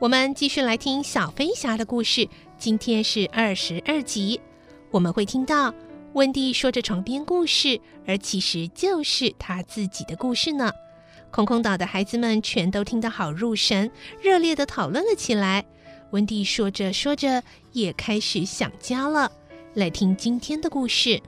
我们继续来听小飞侠的故事。今天是二十二集，我们会听到温蒂说着床边故事，而其实就是他自己的故事呢。空空岛的孩子们全都听得好入神，热烈地讨论了起来。温蒂说着说着，也开始想家了。来听今天的故事。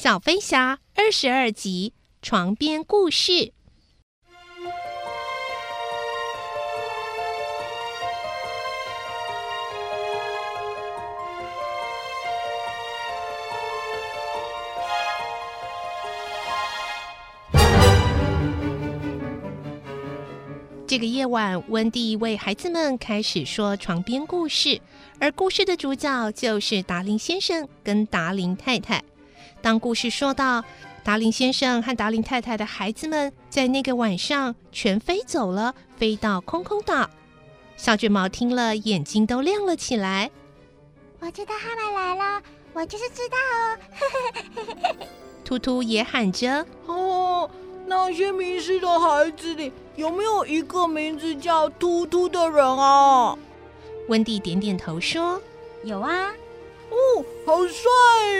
小飞侠二十二集床边故事。这个夜晚，温蒂为孩子们开始说床边故事，而故事的主角就是达林先生跟达林太太。当故事说到达林先生和达林太太的孩子们在那个晚上全飞走了，飞到空空岛，小卷毛听了眼睛都亮了起来。我知道他们来了，我就是知道哦。突突也喊着：“哦，那些迷失的孩子里有没有一个名字叫突突的人啊？”温蒂点点头说：“有啊。”哦，好帅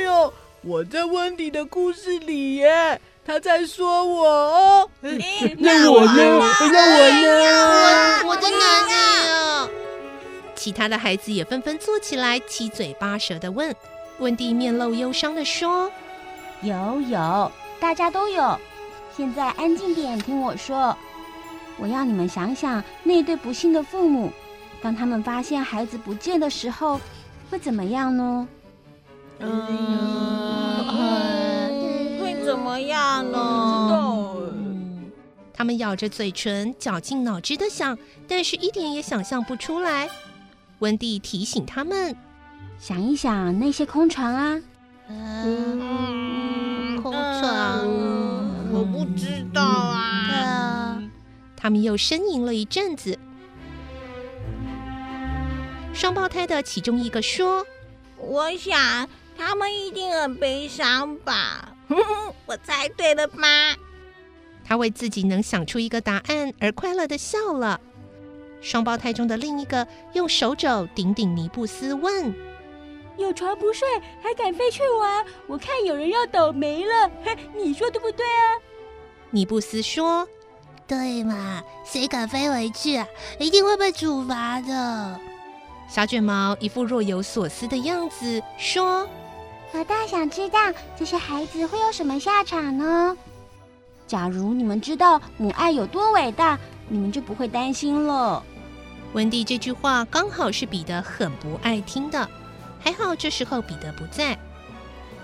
哟！我在温迪的故事里耶，他在说我哦。那我呢？那我呢？我在哪里啊？其他的孩子也纷纷坐起来，七嘴八舌的问。温迪面露忧伤的说：“有有，大家都有。现在安静点，听我说。我要你们想想，那对不幸的父母，当他们发现孩子不见的时候，会怎么样呢？”嗯，会怎么样呢？他们咬着嘴唇，绞尽脑汁的想，但是一点也想象不出来。温蒂提醒他们：“想一想那些空船啊，嗯，空船，我不知道啊。嗯”他们又呻吟了一阵子。双胞胎的其中一个说：“我想。”他们一定很悲伤吧？我猜对了吗？他为自己能想出一个答案而快乐的笑了。双胞胎中的另一个用手肘顶顶尼布斯，问：“有床不睡，还敢飞去玩？我看有人要倒霉了。你说对不对啊？”尼布斯说：“对嘛，谁敢飞回去啊？一定会被处罚的。”小卷毛一副若有所思的样子说。我倒想知道这些孩子会有什么下场呢？假如你们知道母爱有多伟大，你们就不会担心了。温蒂这句话刚好是彼得很不爱听的，还好这时候彼得不在。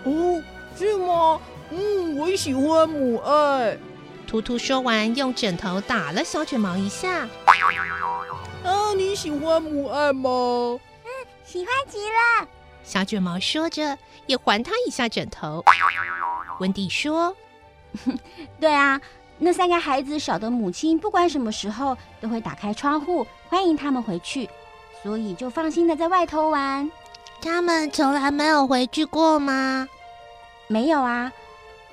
哦，是吗？嗯，我喜欢母爱。图图说完，用枕头打了小卷毛一下。啊，你喜欢母爱吗？嗯，喜欢极了。小卷毛说着，也还他一下枕头。温蒂说：“对啊，那三个孩子晓得母亲不管什么时候都会打开窗户欢迎他们回去，所以就放心的在外头玩。他们从来没有回去过吗？没有啊，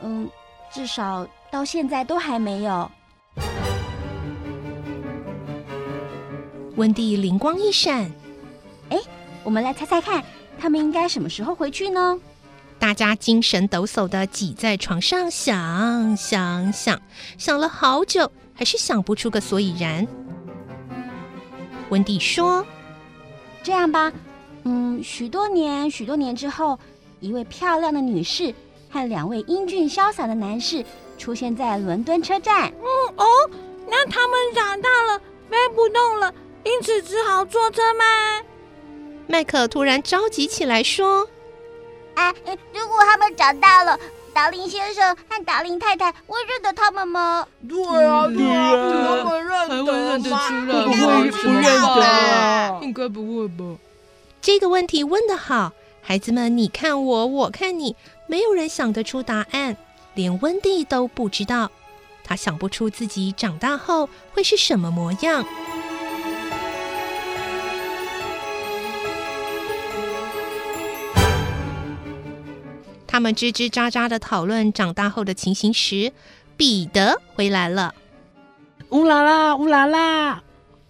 嗯，至少到现在都还没有。”温蒂灵光一闪：“哎。”我们来猜猜看，他们应该什么时候回去呢？大家精神抖擞的挤在床上想，想想想，想了好久，还是想不出个所以然。温蒂说：“这样吧，嗯，许多年、许多年之后，一位漂亮的女士和两位英俊潇洒的男士出现在伦敦车站。嗯哦，那他们长大了，飞不动了，因此只好坐车吗？”麦克突然着急起来说。啊，如果他们长大了，达林先生和达林太太会认得他们吗？对啊，对啊，他们认得吗？会认得出来？不会不认得啊？应该不会吧？这个问题问得好，孩子们，你看我，我看你，没有人想得出答案，连温蒂都不知道，他想不出自己长大后会是什么模样。他们吱吱喳喳的讨论长大后的情形时，彼得回来了。乌拉拉，乌拉拉！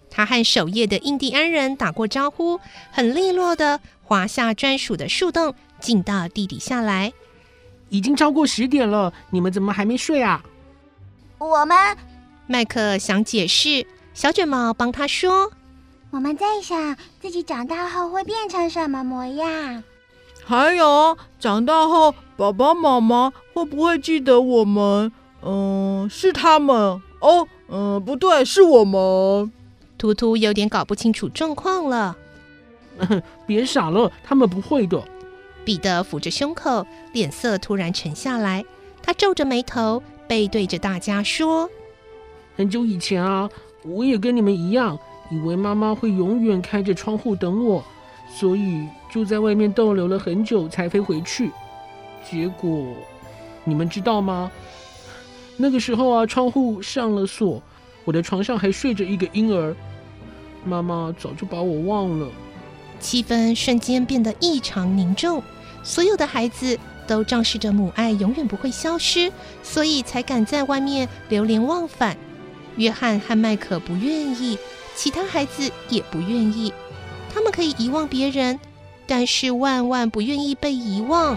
他和守夜的印第安人打过招呼，很利落的滑下专属的树洞，进到地底下来。已经超过十点了，你们怎么还没睡啊？我们，麦克想解释，小卷毛帮他说：“我们在想自己长大后会变成什么模样。”还有，长大后爸爸妈妈会不会记得我们？嗯，是他们哦。嗯，不对，是我们。图图有点搞不清楚状况了。别傻了，他们不会的。彼得抚着胸口，脸色突然沉下来。他皱着眉头，背对着大家说：“很久以前啊，我也跟你们一样，以为妈妈会永远开着窗户等我。”所以就在外面逗留了很久才飞回去，结果你们知道吗？那个时候啊，窗户上了锁，我的床上还睡着一个婴儿，妈妈早就把我忘了。气氛瞬间变得异常凝重，所有的孩子都仗势着母爱永远不会消失，所以才敢在外面流连忘返。约翰和麦可不愿意，其他孩子也不愿意。他们可以遗忘别人，但是万万不愿意被遗忘。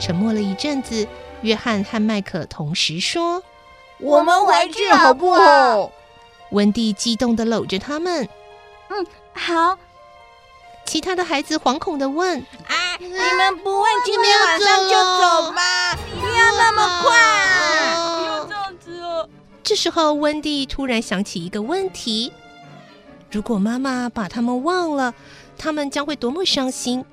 沉默了一阵子，约翰和麦克同时说：“我们回去好不好？”温蒂激动的搂着他们：“嗯，好。”其他的孩子惶恐的问：“啊，你们不会今天晚上就走吗？不要那么快！”这时候，温蒂突然想起一个问题：如果妈妈把他们忘了，他们将会多么伤心；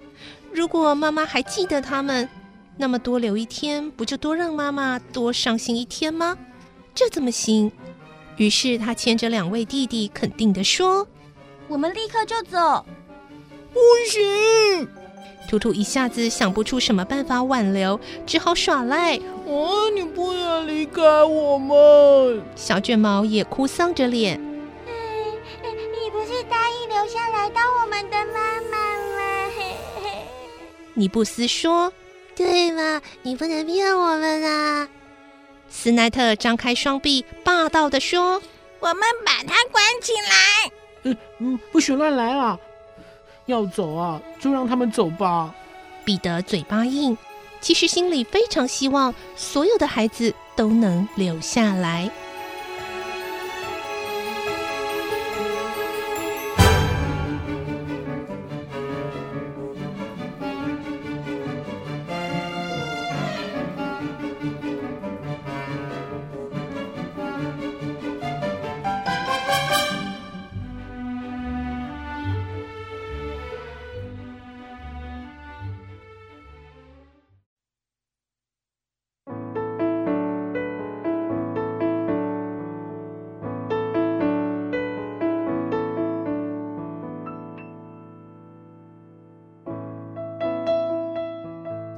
如果妈妈还记得他们，那么多留一天，不就多让妈妈多伤心一天吗？这怎么行？于是他牵着两位弟弟，肯定地说：“我们立刻就走。”不行。图图一下子想不出什么办法挽留，只好耍赖。哦，你不能离开我们！小卷毛也哭丧着脸。嗯，你不是答应留下来当我们的妈妈吗？嘿嘿。尼布斯说：“对嘛，你不能骗我们啊！”斯奈特张开双臂，霸道的说：“我们把他关起来。”嗯嗯，不许乱来啊！要走啊，就让他们走吧。彼得嘴巴硬，其实心里非常希望所有的孩子都能留下来。